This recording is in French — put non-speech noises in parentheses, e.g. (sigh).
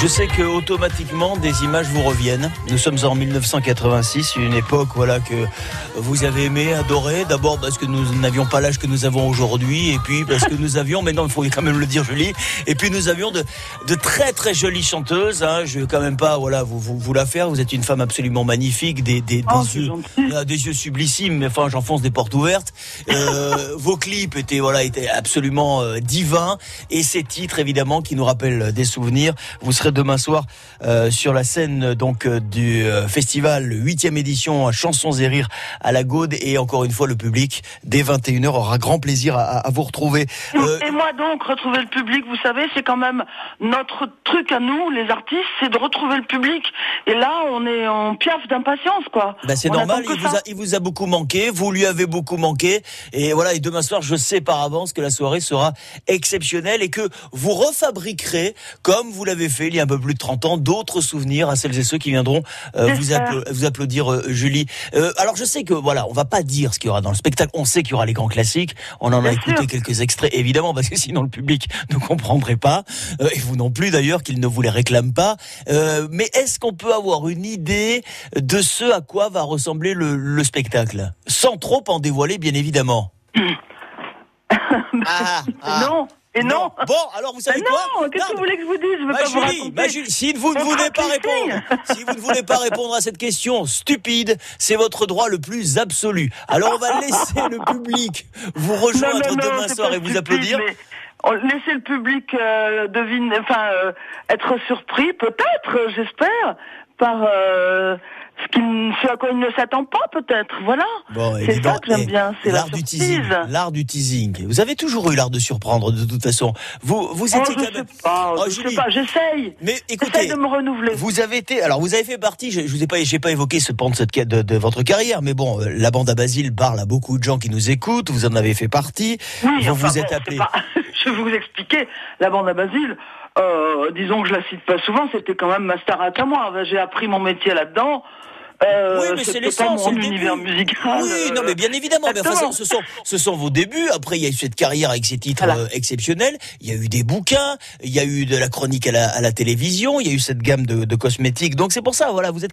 Je sais que automatiquement des images vous reviennent. Nous sommes en 1986, une époque voilà que vous avez aimé, adoré. D'abord parce que nous n'avions pas l'âge que nous avons aujourd'hui, et puis parce que nous avions, mais non, il faut quand même le dire, Julie. Et puis nous avions de, de très très jolies chanteuses. Hein. Je vais quand même pas voilà vous, vous, vous la faire. Vous êtes une femme absolument magnifique, des, des, Oh, des yeux, des yeux sublissimes. Mais enfin, j'enfonce des portes ouvertes. Euh, (laughs) vos clips étaient voilà étaient absolument euh, divins, et ces titres évidemment qui nous rappellent des souvenirs. Vous serez demain soir euh, sur la scène donc euh, du euh, festival 8e édition à Chansons et Rires à la Gaude et encore une fois le public dès 21h aura grand plaisir à, à vous retrouver. Euh, Et moi donc, retrouver le public, vous savez, c'est quand même notre truc à nous, les artistes, c'est de retrouver le public. Et là, on est en piaf d'impatience, quoi. Bah c'est normal, il vous, a, il vous a beaucoup manqué, vous lui avez beaucoup manqué, et voilà, et demain soir, je sais par avance que la soirée sera exceptionnelle et que vous refabriquerez, comme vous l'avez fait il y a un peu plus de 30 ans, d'autres souvenirs à celles et ceux qui viendront euh, vous, J'espère. appla- vous applaudir, euh, Julie. Euh, alors je sais que, voilà, on va pas dire ce qu'il y aura dans le spectacle, on sait qu'il y aura les grands classiques, on en a écouté sûr. quelques extraits, évidemment, parce que sinon le public ne comprendrait pas, euh, et vous non plus d'ailleurs, qu'il ne vous les réclame pas. Euh, mais est-ce qu'on peut avoir une idée de ce à quoi va ressembler le, le spectacle? Sans trop en dévoiler, bien évidemment. (laughs) Ah, ah. Non, et non. Bon, alors vous savez Mais quoi non, qu'est-ce que vous voulez que je vous dise Je veux Ma pas vous Julie, raconter. ma Julie, si vous ne voulez pas répondre, si vous ne voulez pas répondre à cette question stupide, c'est votre droit le plus absolu. Alors on va (laughs) laisser le public vous rejoindre Non, non, non, demain soir pas et vous stupide, applaudir. mais Laissez le public euh, deviner, enfin, euh, être surpris, peut-être, j'espère, par euh, ce, ce à quoi il ne s'attend pas, peut-être. Voilà. Bon, c'est ça que j'aime eh, bien, c'est la l'art du teasing. L'art du teasing. Vous avez toujours eu l'art de surprendre de toute façon. Vous, vous Oh, étiez je quand sais pas, Oh, je sais pas, j'essaye. Mais écoutez, de me renouveler. Vous avez été, alors vous avez fait partie, je, je vous ai pas, j'ai pas évoqué ce pan de, cette, de, de votre carrière, mais bon, euh, la bande à Basile parle à beaucoup de gens qui nous écoutent, vous en avez fait partie, Oui, vous enfin, vous êtes appelé. c'est pas- (laughs) je vais vous expliquer. La bande à Basile, euh, disons que je la cite pas souvent, c'était quand même ma starac à moi. J'ai appris mon métier là-dedans. Euh, Oui, mais c'est c'était l'essence, pas c'est mon le univers début. musical. Oui, euh, non, mais bien évidemment. Mais enfin, ce, ce sont, ce sont vos débuts. Après, il y a eu cette carrière avec ces titres Voilà. euh, exceptionnels. Il y a eu des bouquins. Il y a eu de la chronique à la, à la télévision. Il y a eu cette gamme de, de cosmétiques. Donc c'est pour ça, voilà, vous êtes